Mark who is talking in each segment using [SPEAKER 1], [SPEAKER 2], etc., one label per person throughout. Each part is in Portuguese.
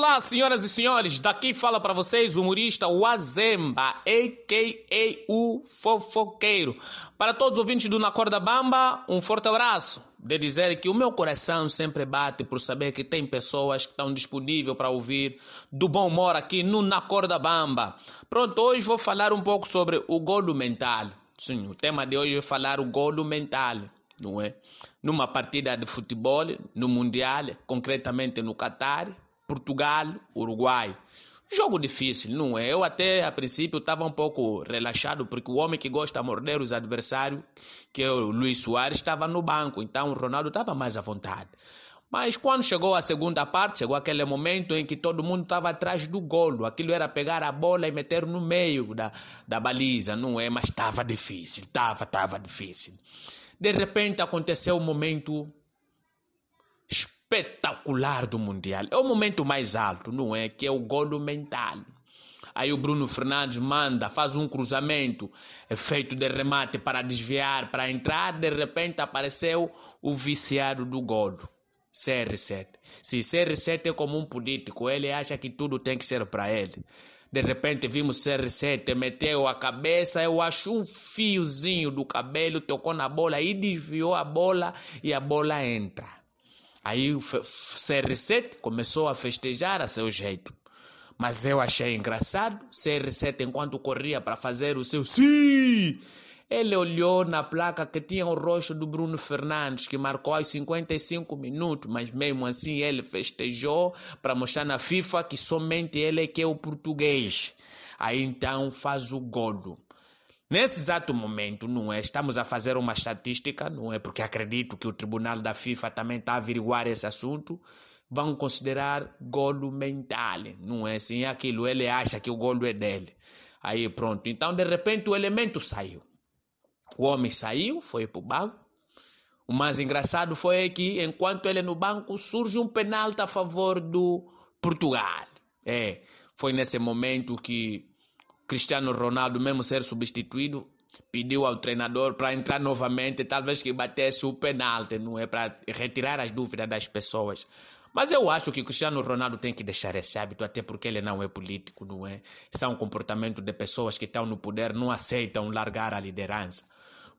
[SPEAKER 1] olá, senhoras e senhores. Daqui fala para vocês o humorista Wazemba, a.k.a. o fofoqueiro. Para todos os ouvintes do Na Corda Bamba, um forte abraço. De dizer que o meu coração sempre bate por saber que tem pessoas que estão disponíveis para ouvir do bom humor aqui no Na Corda Bamba. Pronto, hoje vou falar um pouco sobre o golo mental. Sim, o tema de hoje é falar o golo mental, não é? Numa partida de futebol, no Mundial, concretamente no Qatar, Portugal, Uruguai. Jogo difícil, não é? Eu até a princípio estava um pouco relaxado porque o homem que gosta de morder os adversários, que é o Luiz Soares, estava no banco, então o Ronaldo estava mais à vontade. Mas quando chegou a segunda parte, chegou aquele momento em que todo mundo estava atrás do golo. Aquilo era pegar a bola e meter no meio da, da baliza, não é? Mas estava difícil, estava, estava difícil. De repente aconteceu um momento espetacular do Mundial. É o momento mais alto, não é? Que é o golo mental. Aí o Bruno Fernandes manda, faz um cruzamento é feito de remate para desviar, para entrar. De repente apareceu o viciado do golo. CR7. Se CR7 é como um político, ele acha que tudo tem que ser para ele. De repente vimos CR7, meteu a cabeça, eu acho um fiozinho do cabelo, tocou na bola e desviou a bola e a bola entra. Aí o CR7 começou a festejar a seu jeito. Mas eu achei engraçado. CR7, enquanto corria para fazer o seu sim, ele olhou na placa que tinha o rosto do Bruno Fernandes, que marcou aos 55 minutos, mas mesmo assim ele festejou para mostrar na FIFA que somente ele é que é o português. Aí então faz o golo. Nesse exato momento, não é? Estamos a fazer uma estatística, não é? Porque acredito que o Tribunal da FIFA também está a averiguar esse assunto. Vão considerar golo mental, não é? Assim, aquilo, ele acha que o golo é dele. Aí pronto. Então, de repente, o elemento saiu. O homem saiu, foi para o banco. O mais engraçado foi que, enquanto ele no banco, surge um penalti a favor do Portugal. É, foi nesse momento que Cristiano Ronaldo, mesmo ser substituído, pediu ao treinador para entrar novamente, talvez que batesse o penalti, não é? Para retirar as dúvidas das pessoas. Mas eu acho que o Cristiano Ronaldo tem que deixar esse hábito, até porque ele não é político, não é? Isso é um comportamento de pessoas que estão no poder, não aceitam largar a liderança.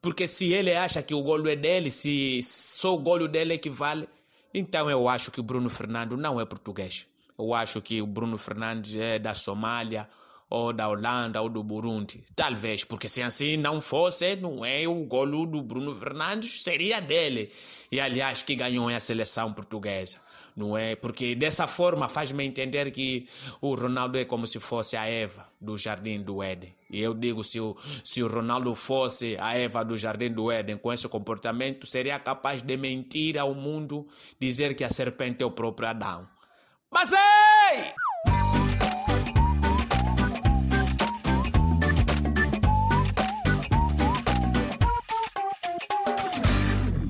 [SPEAKER 1] Porque se ele acha que o golo é dele, se só o golo dele equivale, então eu acho que o Bruno Fernando não é português. Eu acho que o Bruno Fernandes é da Somália ou da Holanda ou do Burundi. Talvez, porque se assim não fosse, não é o golo do Bruno Fernandes, seria dele. E aliás, que ganhou a seleção portuguesa. Não é? Porque dessa forma faz-me entender que o Ronaldo é como se fosse a Eva do Jardim do Éden. E eu digo, se o, se o Ronaldo fosse a Eva do Jardim do Éden com esse comportamento, seria capaz de mentir ao mundo, dizer que a serpente é o próprio Adão. Mas ei!